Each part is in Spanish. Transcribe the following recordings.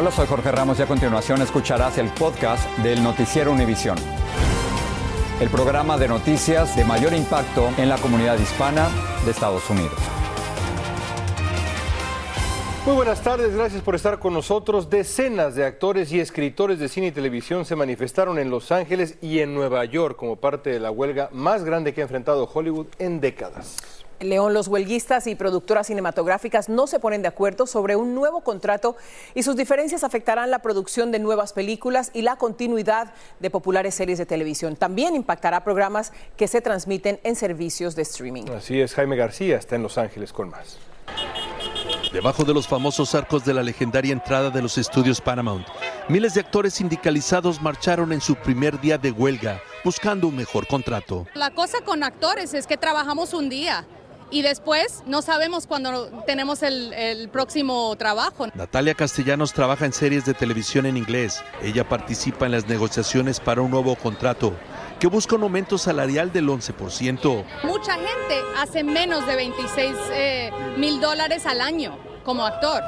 Hola, soy Jorge Ramos y a continuación escucharás el podcast del Noticiero Univisión. El programa de noticias de mayor impacto en la comunidad hispana de Estados Unidos. Muy buenas tardes, gracias por estar con nosotros. Decenas de actores y escritores de cine y televisión se manifestaron en Los Ángeles y en Nueva York como parte de la huelga más grande que ha enfrentado Hollywood en décadas. León, los huelguistas y productoras cinematográficas no se ponen de acuerdo sobre un nuevo contrato y sus diferencias afectarán la producción de nuevas películas y la continuidad de populares series de televisión. También impactará programas que se transmiten en servicios de streaming. Así es, Jaime García está en Los Ángeles con más. Debajo de los famosos arcos de la legendaria entrada de los estudios Paramount, miles de actores sindicalizados marcharon en su primer día de huelga buscando un mejor contrato. La cosa con actores es que trabajamos un día y después no sabemos cuándo tenemos el, el, próximo trabajo. Natalia Castellanos trabaja en series de televisión en inglés. Ella participa en las negociaciones para un nuevo contrato que busca un aumento salarial del 11%. Mucha gente hace menos de 26 eh, mil dólares al año como actor.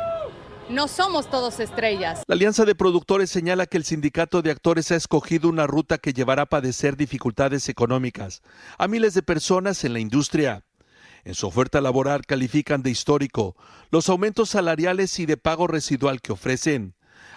No somos todos estrellas. La Alianza de Productores señala que el sindicato de actores ha escogido una ruta que llevará a padecer dificultades económicas a miles de personas en la industria. En su oferta laboral califican de histórico los aumentos salariales y de pago residual que ofrecen,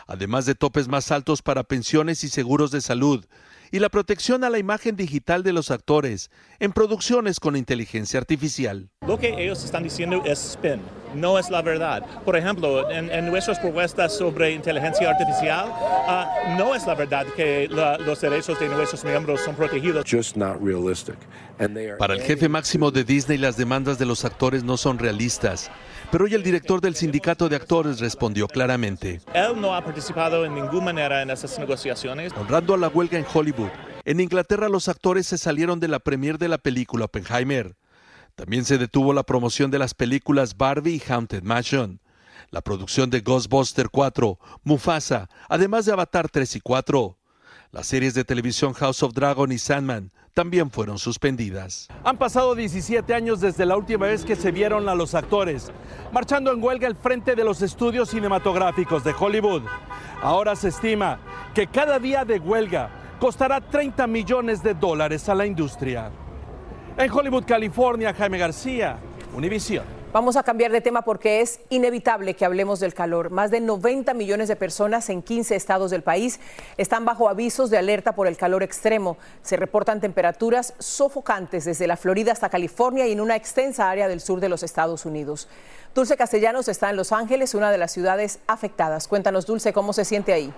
además de topes más altos para pensiones y seguros de salud, y la protección a la imagen digital de los actores en producciones con inteligencia artificial. Lo que ellos están diciendo es spin, no es la verdad. Por ejemplo, en, en nuestras propuestas sobre inteligencia artificial, uh, no es la verdad que la, los derechos de nuestros miembros son protegidos. Just not realistic. And they are Para el jefe máximo de Disney, las demandas de los actores no son realistas. Pero hoy el director del sindicato de actores respondió claramente. Él no ha participado en ninguna manera en esas negociaciones. Honrando a la huelga en Hollywood, en Inglaterra los actores se salieron de la premier de la película Oppenheimer. También se detuvo la promoción de las películas Barbie y Haunted Mansion, la producción de Ghostbuster 4, Mufasa, además de Avatar 3 y 4. Las series de televisión House of Dragon y Sandman también fueron suspendidas. Han pasado 17 años desde la última vez que se vieron a los actores marchando en huelga al frente de los estudios cinematográficos de Hollywood. Ahora se estima que cada día de huelga costará 30 millones de dólares a la industria. En Hollywood, California, Jaime García, Univision. Vamos a cambiar de tema porque es inevitable que hablemos del calor. Más de 90 millones de personas en 15 estados del país están bajo avisos de alerta por el calor extremo. Se reportan temperaturas sofocantes desde la Florida hasta California y en una extensa área del sur de los Estados Unidos. Dulce Castellanos está en Los Ángeles, una de las ciudades afectadas. Cuéntanos, Dulce, ¿cómo se siente ahí?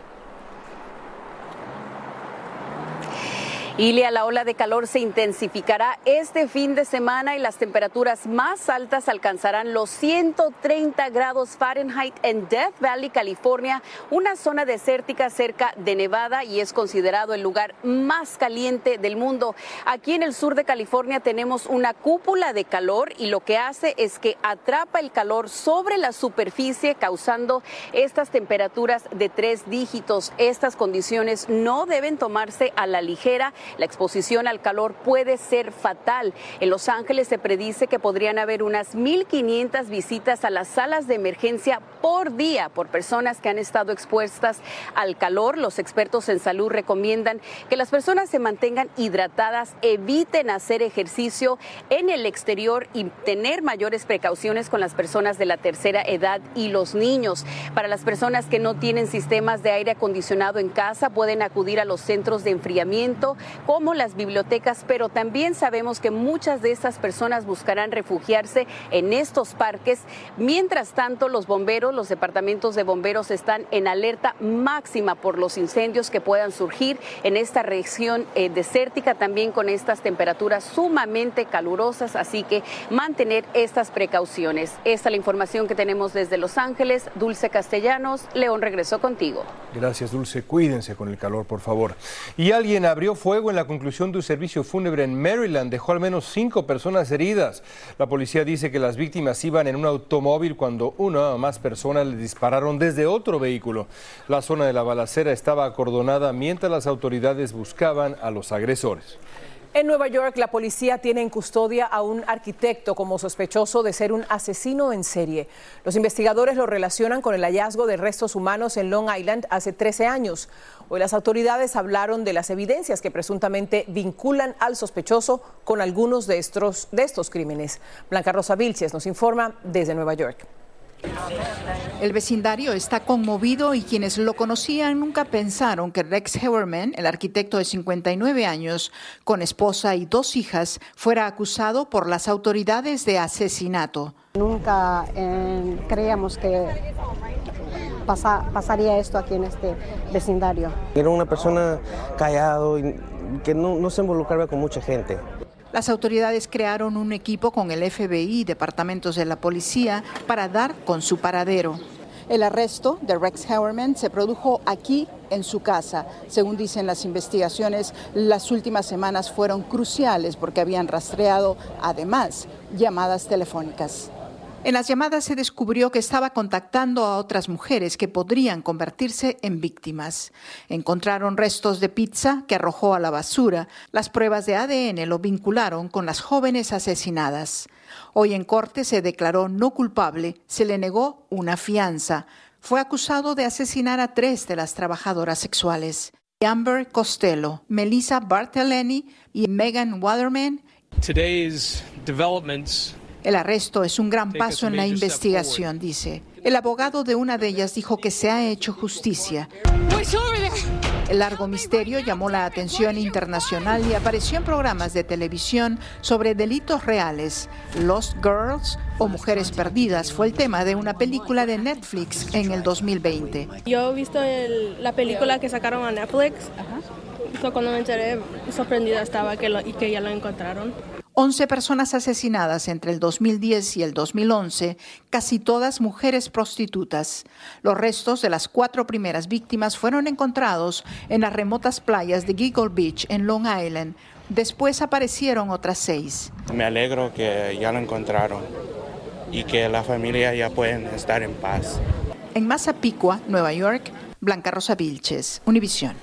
Ilia, la ola de calor se intensificará este fin de semana y las temperaturas más altas alcanzarán los 130 grados Fahrenheit en Death Valley, California, una zona desértica cerca de Nevada y es considerado el lugar más caliente del mundo. Aquí en el sur de California tenemos una cúpula de calor y lo que hace es que atrapa el calor sobre la superficie causando estas temperaturas de tres dígitos. Estas condiciones no deben tomarse a la ligera La exposición al calor puede ser fatal. En Los Ángeles se predice que podrían haber unas 1.500 visitas a las salas de emergencia por día por personas que han estado expuestas al calor. Los expertos en salud recomiendan que las personas se mantengan hidratadas, eviten hacer ejercicio en el exterior y tener mayores precauciones con las personas de la tercera edad y los niños. Para las personas que no tienen sistemas de aire acondicionado en casa, pueden acudir a los centros de enfriamiento como las bibliotecas, pero también sabemos que muchas de estas personas buscarán refugiarse en estos parques. Mientras tanto, los bomberos, los departamentos de bomberos están en alerta máxima por los incendios que puedan surgir en esta región eh, desértica, también con estas temperaturas sumamente calurosas, así que mantener estas precauciones. Esta es la información que tenemos desde Los Ángeles. Dulce Castellanos, León regresó contigo. Gracias, Dulce. Cuídense con el calor, por favor. Y alguien abrió fuego en la conclusión de un servicio fúnebre en Maryland. Dejó al menos cinco personas heridas. La policía dice que las víctimas iban en un automóvil cuando una o más personas le dispararon desde otro vehículo. La zona de la balacera estaba acordonada mientras las autoridades buscaban a los agresores. En Nueva York, la policía tiene en custodia a un arquitecto como sospechoso de ser un asesino en serie. Los investigadores lo relacionan con el hallazgo de restos humanos en Long Island hace 13 años. Hoy las autoridades hablaron de las evidencias que presuntamente vinculan al sospechoso con algunos de estos, de estos crímenes. Blanca Rosa Vilches nos informa desde Nueva York. El vecindario está conmovido y quienes lo conocían nunca pensaron que Rex Hewerman, el arquitecto de 59 años, con esposa y dos hijas, fuera acusado por las autoridades de asesinato. Nunca eh, creíamos que pasaría esto aquí en este vecindario. Era una persona callado y que no, no se involucraba con mucha gente. Las autoridades crearon un equipo con el FBI y departamentos de la policía para dar con su paradero. El arresto de Rex Howerman se produjo aquí en su casa. Según dicen las investigaciones, las últimas semanas fueron cruciales porque habían rastreado, además, llamadas telefónicas. En las llamadas se descubrió que estaba contactando a otras mujeres que podrían convertirse en víctimas. Encontraron restos de pizza que arrojó a la basura. Las pruebas de ADN lo vincularon con las jóvenes asesinadas. Hoy en corte se declaró no culpable, se le negó una fianza. Fue acusado de asesinar a tres de las trabajadoras sexuales. Amber Costello, Melissa Barthelemy y Megan Waterman. Today's developments el arresto es un gran paso en la investigación, dice. El abogado de una de ellas dijo que se ha hecho justicia. El largo misterio llamó la atención internacional y apareció en programas de televisión sobre delitos reales. Lost Girls o Mujeres Perdidas fue el tema de una película de Netflix en el 2020. Yo he visto la película que sacaron a Netflix. cuando me enteré, sorprendida estaba que y que ya lo encontraron. 11 personas asesinadas entre el 2010 y el 2011, casi todas mujeres prostitutas. Los restos de las cuatro primeras víctimas fueron encontrados en las remotas playas de Giggle Beach en Long Island. Después aparecieron otras seis. Me alegro que ya lo encontraron y que la familia ya pueden estar en paz. En Massapequa, Nueva York, Blanca Rosa Vilches, Univisión.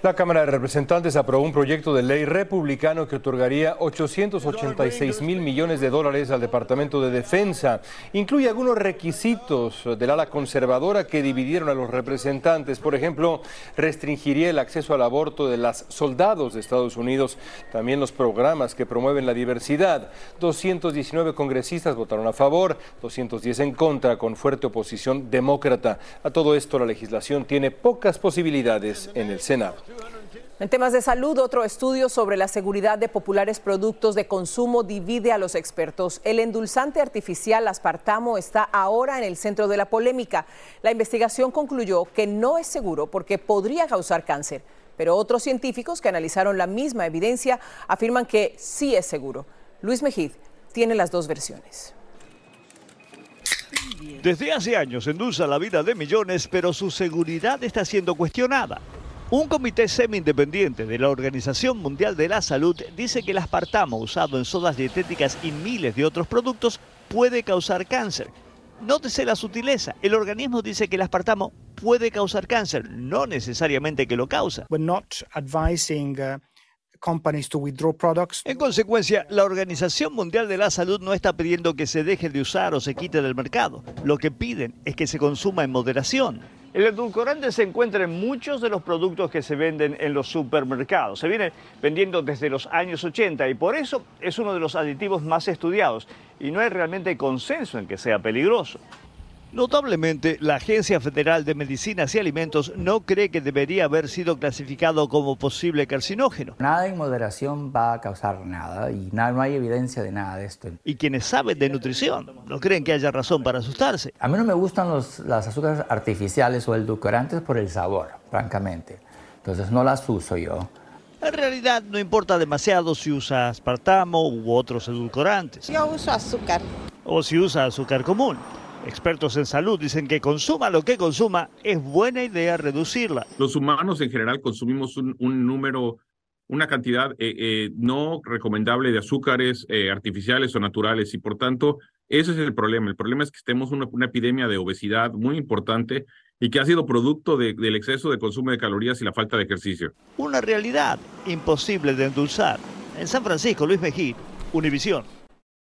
La Cámara de Representantes aprobó un proyecto de ley republicano que otorgaría 886 mil millones de dólares al Departamento de Defensa. Incluye algunos requisitos del ala conservadora que dividieron a los representantes. Por ejemplo, restringiría el acceso al aborto de las soldados de Estados Unidos, también los programas que promueven la diversidad. 219 congresistas votaron a favor, 210 en contra, con fuerte oposición demócrata. A todo esto, la legislación tiene pocas posibilidades en el Senado. En temas de salud, otro estudio sobre la seguridad de populares productos de consumo divide a los expertos. El endulzante artificial aspartamo está ahora en el centro de la polémica. La investigación concluyó que no es seguro porque podría causar cáncer, pero otros científicos que analizaron la misma evidencia afirman que sí es seguro. Luis Mejid tiene las dos versiones. Desde hace años endulza la vida de millones, pero su seguridad está siendo cuestionada. Un comité semi-independiente de la Organización Mundial de la Salud dice que el aspartamo usado en sodas dietéticas y miles de otros productos puede causar cáncer. Nótese la sutileza. El organismo dice que el aspartamo puede causar cáncer, no necesariamente que lo causa. We're not advising uh, companies to withdraw products. En consecuencia, la Organización Mundial de la Salud no está pidiendo que se deje de usar o se quite del mercado. Lo que piden es que se consuma en moderación. El edulcorante se encuentra en muchos de los productos que se venden en los supermercados. Se viene vendiendo desde los años 80 y por eso es uno de los aditivos más estudiados y no hay realmente consenso en que sea peligroso. Notablemente, la Agencia Federal de Medicinas y Alimentos no cree que debería haber sido clasificado como posible carcinógeno. Nada en moderación va a causar nada y no, no hay evidencia de nada de esto. Y quienes saben de nutrición no creen que haya razón para asustarse. A mí no me gustan los, las azúcares artificiales o edulcorantes por el sabor, francamente. Entonces no las uso yo. En realidad no importa demasiado si usa aspartamo u otros edulcorantes. Yo uso azúcar. O si usa azúcar común. Expertos en salud dicen que consuma lo que consuma, es buena idea reducirla. Los humanos en general consumimos un, un número, una cantidad eh, eh, no recomendable de azúcares eh, artificiales o naturales y por tanto ese es el problema. El problema es que tenemos una, una epidemia de obesidad muy importante y que ha sido producto de, del exceso de consumo de calorías y la falta de ejercicio. Una realidad imposible de endulzar. En San Francisco, Luis Mejía, Univisión.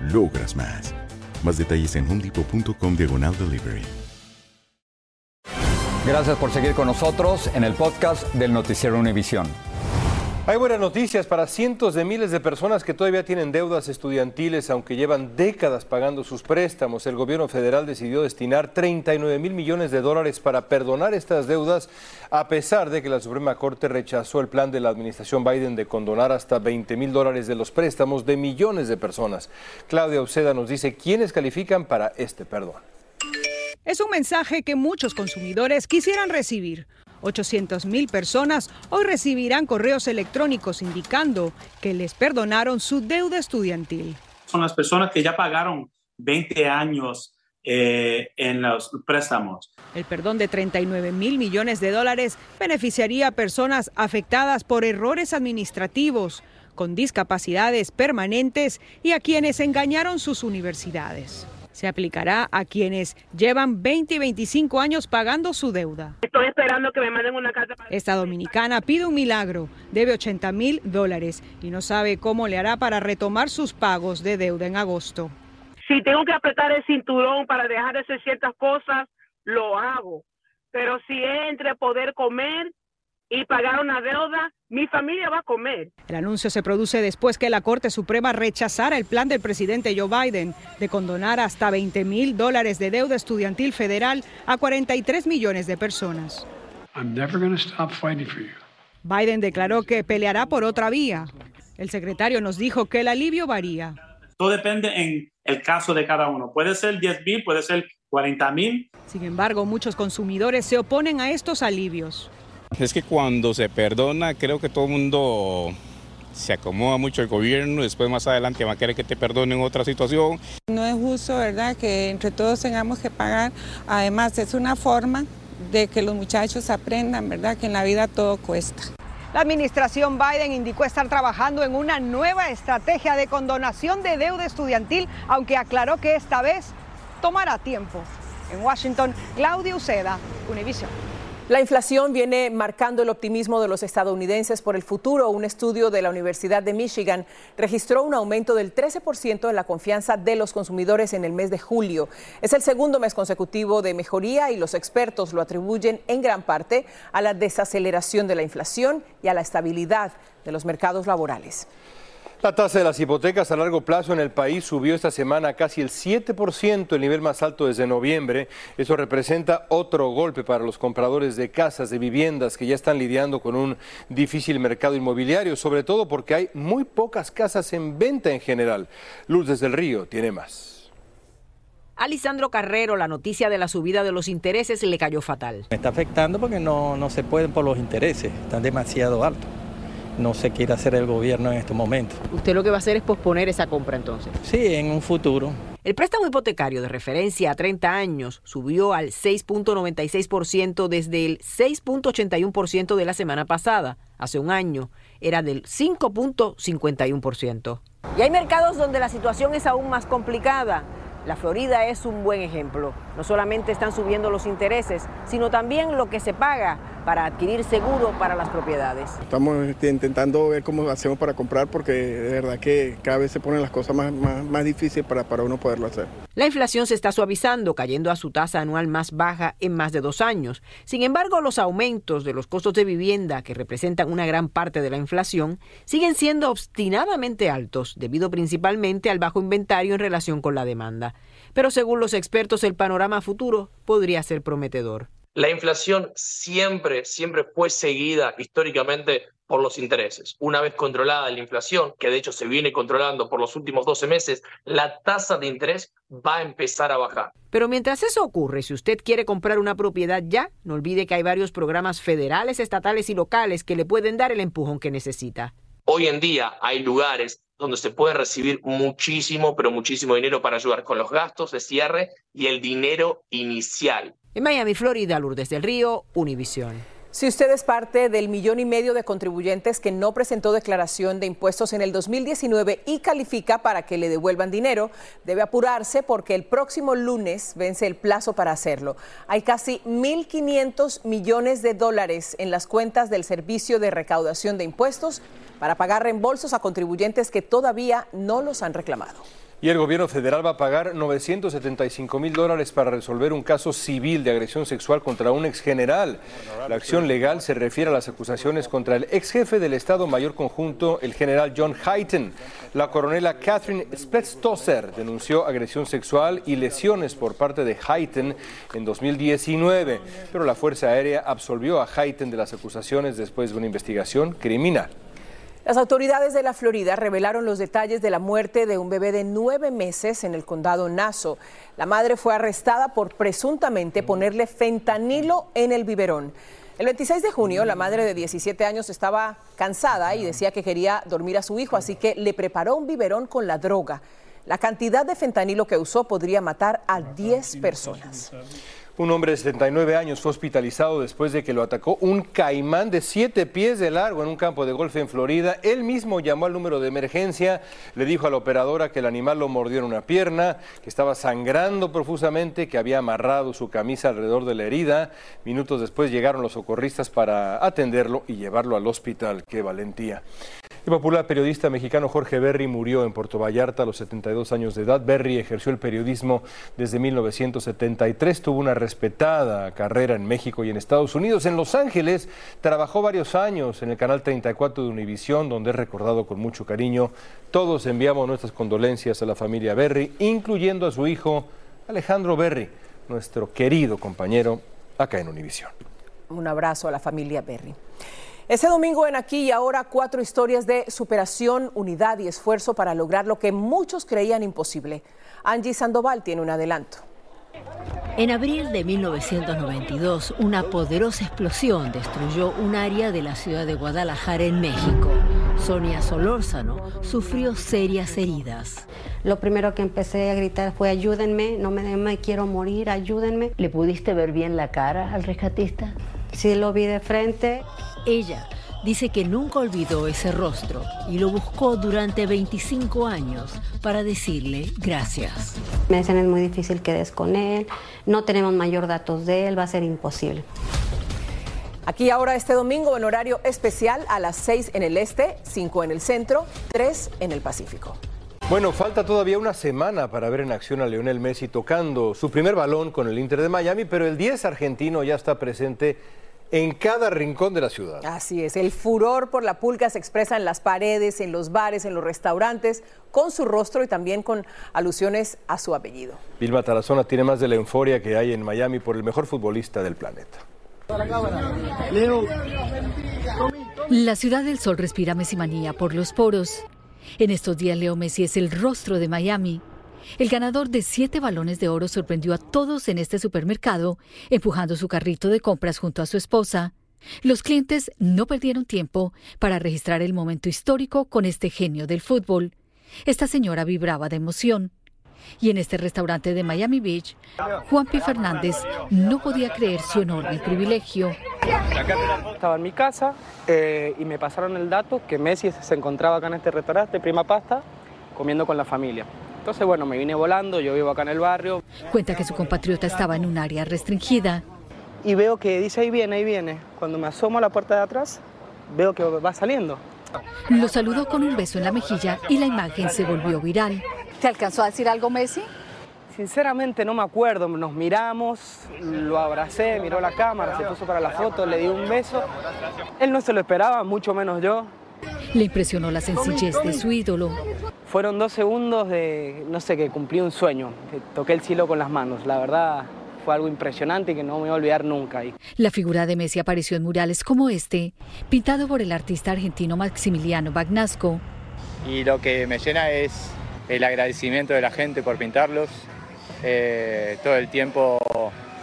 logras más. Más detalles en homedepot.com diagonal delivery. Gracias por seguir con nosotros en el podcast del Noticiero Univisión. Hay buenas noticias para cientos de miles de personas que todavía tienen deudas estudiantiles, aunque llevan décadas pagando sus préstamos. El gobierno federal decidió destinar 39 mil millones de dólares para perdonar estas deudas, a pesar de que la Suprema Corte rechazó el plan de la administración Biden de condonar hasta 20 mil dólares de los préstamos de millones de personas. Claudia Uceda nos dice quiénes califican para este perdón. Es un mensaje que muchos consumidores quisieran recibir. 800 mil personas hoy recibirán correos electrónicos indicando que les perdonaron su deuda estudiantil. Son las personas que ya pagaron 20 años eh, en los préstamos. El perdón de 39 mil millones de dólares beneficiaría a personas afectadas por errores administrativos, con discapacidades permanentes y a quienes engañaron sus universidades. Se aplicará a quienes llevan 20 y 25 años pagando su deuda. Estoy esperando que me manden una carta. Para... Esta dominicana pide un milagro, debe 80 mil dólares y no sabe cómo le hará para retomar sus pagos de deuda en agosto. Si tengo que apretar el cinturón para dejar de hacer ciertas cosas, lo hago. Pero si es entre poder comer y pagar una deuda, mi familia va a comer. El anuncio se produce después que la Corte Suprema rechazara el plan del presidente Joe Biden de condonar hasta 20 mil dólares de deuda estudiantil federal a 43 millones de personas. Biden declaró que peleará por otra vía. El secretario nos dijo que el alivio varía. Todo depende en el caso de cada uno. Puede ser 10 mil, puede ser 40 mil. Sin embargo, muchos consumidores se oponen a estos alivios. Es que cuando se perdona, creo que todo el mundo se acomoda mucho el gobierno, después más adelante va a querer que te perdonen otra situación. No es justo, ¿verdad?, que entre todos tengamos que pagar. Además, es una forma de que los muchachos aprendan, ¿verdad?, que en la vida todo cuesta. La administración Biden indicó estar trabajando en una nueva estrategia de condonación de deuda estudiantil, aunque aclaró que esta vez tomará tiempo. En Washington, Claudia Uceda, Univision. La inflación viene marcando el optimismo de los estadounidenses por el futuro. Un estudio de la Universidad de Michigan registró un aumento del 13% en la confianza de los consumidores en el mes de julio. Es el segundo mes consecutivo de mejoría y los expertos lo atribuyen en gran parte a la desaceleración de la inflación y a la estabilidad de los mercados laborales. La tasa de las hipotecas a largo plazo en el país subió esta semana a casi el 7%, el nivel más alto desde noviembre. Eso representa otro golpe para los compradores de casas, de viviendas que ya están lidiando con un difícil mercado inmobiliario, sobre todo porque hay muy pocas casas en venta en general. Luz desde el Río tiene más. Alisandro Carrero, la noticia de la subida de los intereses le cayó fatal. Me está afectando porque no, no se pueden por los intereses, están demasiado altos no se quiere hacer el gobierno en estos momentos. ¿Usted lo que va a hacer es posponer esa compra entonces? Sí, en un futuro. El préstamo hipotecario de referencia a 30 años subió al 6.96% desde el 6.81% de la semana pasada. Hace un año era del 5.51%. Y hay mercados donde la situación es aún más complicada. La Florida es un buen ejemplo. No solamente están subiendo los intereses, sino también lo que se paga para adquirir seguro para las propiedades. Estamos este, intentando ver cómo hacemos para comprar porque de verdad que cada vez se ponen las cosas más, más, difíciles para, para uno poderlo hacer. La inflación se está suavizando, cayendo a su tasa anual más baja en más de dos años. Sin embargo, los aumentos de los costos de vivienda, que representan una gran parte de la inflación, siguen siendo obstinadamente altos, debido principalmente al bajo inventario en relación con la demanda. Pero según los expertos, el panorama futuro podría ser prometedor. La inflación siempre, siempre fue seguida históricamente por los intereses. Una vez controlada la inflación, que de hecho se viene controlando por los últimos 12 meses, la tasa de interés va a empezar a bajar. Pero mientras eso ocurre, si usted quiere comprar una propiedad ya, no olvide que hay varios programas federales, estatales y locales que le pueden dar el empujón que necesita. Hoy en día hay lugares donde se puede recibir muchísimo, pero muchísimo dinero para ayudar con los gastos de cierre y el dinero inicial. En Miami, Florida, Lourdes del Río, Univisión. Si usted es parte del millón y medio de contribuyentes que no presentó declaración de impuestos en el 2019 y califica para que le devuelvan dinero, debe apurarse porque el próximo lunes vence el plazo para hacerlo. Hay casi 1.500 millones de dólares en las cuentas del Servicio de Recaudación de Impuestos para pagar reembolsos a contribuyentes que todavía no los han reclamado. Y el gobierno federal va a pagar 975 mil dólares para resolver un caso civil de agresión sexual contra un ex general. La acción legal se refiere a las acusaciones contra el ex jefe del Estado Mayor Conjunto, el general John Hayton. La coronela Catherine Spetz-Tosser denunció agresión sexual y lesiones por parte de Hayton en 2019, pero la Fuerza Aérea absolvió a Hayton de las acusaciones después de una investigación criminal. Las autoridades de la Florida revelaron los detalles de la muerte de un bebé de nueve meses en el condado Nassau. La madre fue arrestada por presuntamente ponerle fentanilo en el biberón. El 26 de junio, la madre de 17 años estaba cansada y decía que quería dormir a su hijo, así que le preparó un biberón con la droga. La cantidad de fentanilo que usó podría matar a 10 personas. Un hombre de 79 años fue hospitalizado después de que lo atacó un caimán de 7 pies de largo en un campo de golf en Florida. Él mismo llamó al número de emergencia, le dijo a la operadora que el animal lo mordió en una pierna, que estaba sangrando profusamente, que había amarrado su camisa alrededor de la herida. Minutos después llegaron los socorristas para atenderlo y llevarlo al hospital. ¡Qué valentía! El popular periodista mexicano Jorge Berry murió en Puerto Vallarta a los 72 años de edad. Berry ejerció el periodismo desde 1973, tuvo una respetada carrera en México y en Estados Unidos. En Los Ángeles trabajó varios años en el canal 34 de Univisión, donde es recordado con mucho cariño. Todos enviamos nuestras condolencias a la familia Berry, incluyendo a su hijo Alejandro Berry, nuestro querido compañero acá en Univisión. Un abrazo a la familia Berry. Ese domingo en Aquí y Ahora, cuatro historias de superación, unidad y esfuerzo para lograr lo que muchos creían imposible. Angie Sandoval tiene un adelanto. En abril de 1992, una poderosa explosión destruyó un área de la ciudad de Guadalajara en México. Sonia Solórzano sufrió serias heridas. Lo primero que empecé a gritar fue ayúdenme, no me, me quiero morir, ayúdenme. ¿Le pudiste ver bien la cara al rescatista? Sí, lo vi de frente. Ella dice que nunca olvidó ese rostro y lo buscó durante 25 años para decirle gracias. Me dicen es muy difícil que des con él, no tenemos mayor datos de él, va a ser imposible. Aquí ahora este domingo en horario especial a las 6 en el este, 5 en el centro, 3 en el Pacífico. Bueno, falta todavía una semana para ver en acción a Lionel Messi tocando su primer balón con el Inter de Miami, pero el 10 argentino ya está presente en cada rincón de la ciudad. Así es, el furor por la pulga se expresa en las paredes, en los bares, en los restaurantes, con su rostro y también con alusiones a su apellido. Vilma Tarazona tiene más de la euforia que hay en Miami por el mejor futbolista del planeta. La ciudad del sol respira mesimanía por los poros. En estos días Leo Messi es el rostro de Miami. El ganador de siete balones de oro sorprendió a todos en este supermercado, empujando su carrito de compras junto a su esposa. Los clientes no perdieron tiempo para registrar el momento histórico con este genio del fútbol. Esta señora vibraba de emoción. Y en este restaurante de Miami Beach, Juan P. Fernández no podía creer su enorme privilegio. Estaba en mi casa eh, y me pasaron el dato que Messi se encontraba acá en este restaurante, Prima Pasta, comiendo con la familia. Entonces, bueno, me vine volando, yo vivo acá en el barrio. Cuenta que su compatriota estaba en un área restringida. Y veo que dice ahí viene, ahí viene. Cuando me asomo a la puerta de atrás, veo que va saliendo. Lo saludó con un beso en la mejilla y la imagen se volvió viral. ¿Te alcanzó a decir algo Messi? Sinceramente no me acuerdo, nos miramos, lo abracé, miró la cámara, se puso para la foto, le di un beso. Él no se lo esperaba, mucho menos yo. Le impresionó la sencillez de su ídolo. Fueron dos segundos de, no sé, que cumplí un sueño, que toqué el cielo con las manos. La verdad fue algo impresionante y que no me voy a olvidar nunca. La figura de Messi apareció en murales como este, pintado por el artista argentino Maximiliano Bagnasco. Y lo que me llena es el agradecimiento de la gente por pintarlos. Eh, todo el tiempo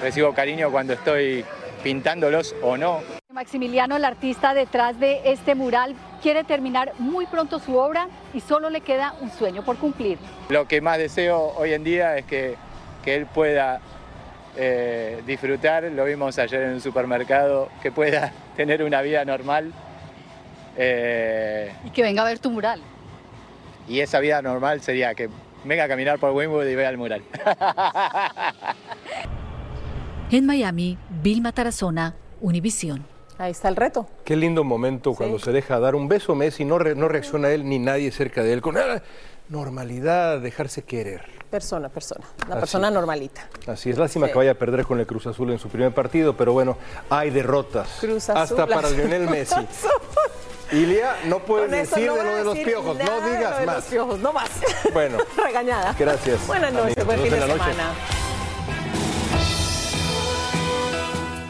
recibo cariño cuando estoy pintándolos o no. Maximiliano, el artista detrás de este mural, quiere terminar muy pronto su obra y solo le queda un sueño por cumplir. Lo que más deseo hoy en día es que, que él pueda eh, disfrutar, lo vimos ayer en un supermercado, que pueda tener una vida normal. Eh, y que venga a ver tu mural. Y esa vida normal sería que venga a caminar por Wynwood y vea el mural. en Miami, Vilma Tarazona, Univisión. Ahí está el reto. Qué lindo momento cuando se deja dar un beso a Messi, no, re, no reacciona él ni nadie cerca de él, con ah, normalidad, dejarse querer. Persona, persona, una Así. persona normalita. Así es, lástima sí. que vaya a perder con el Cruz Azul en su primer partido, pero bueno, hay derrotas. Cruz Azul, hasta para Lionel Messi. Ilia, no puedes decir no de lo de los piojos, no digas de más. Los piojos, no más. Bueno. Regañada. Gracias. Buenas noches, buen fin de semana.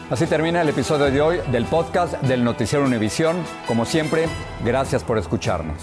Así termina el episodio de hoy del podcast del Noticiero Univisión. Como siempre, gracias por escucharnos.